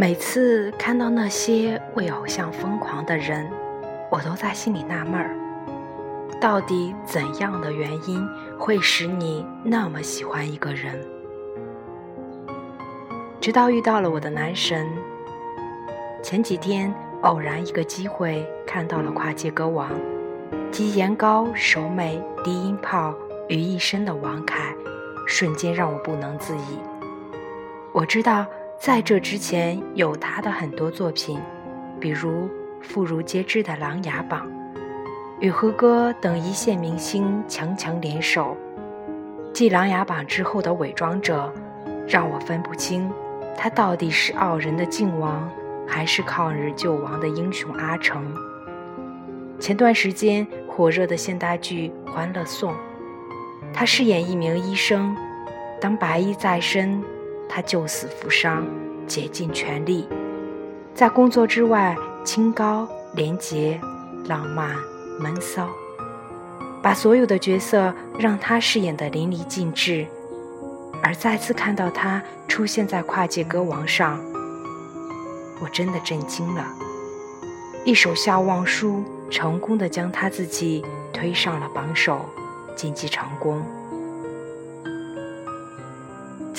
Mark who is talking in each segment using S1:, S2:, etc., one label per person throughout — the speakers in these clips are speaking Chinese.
S1: 每次看到那些为偶像疯狂的人，我都在心里纳闷儿：到底怎样的原因会使你那么喜欢一个人？直到遇到了我的男神。前几天偶然一个机会看到了跨界歌王，集颜高、手美、低音炮于一身的王凯，瞬间让我不能自已。我知道。在这之前，有他的很多作品，比如妇孺皆知的《琅琊榜》，与和歌等一线明星强强联手。继《琅琊榜》之后的《伪装者》，让我分不清他到底是傲人的靖王，还是抗日救亡的英雄阿成。前段时间火热的现代剧《欢乐颂》，他饰演一名医生，当白衣在身。他救死扶伤，竭尽全力，在工作之外清高廉洁、浪漫闷骚，把所有的角色让他饰演的淋漓尽致。而再次看到他出现在跨界歌王上，我真的震惊了。一首笑忘书，成功的将他自己推上了榜首，晋级成功。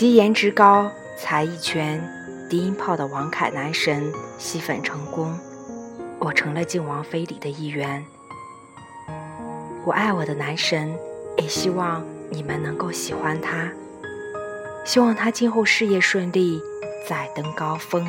S1: 集颜值高、才艺全、低音炮的王凯男神吸粉成功，我成了靖王妃里的一员。我爱我的男神，也希望你们能够喜欢他，希望他今后事业顺利，再登高峰。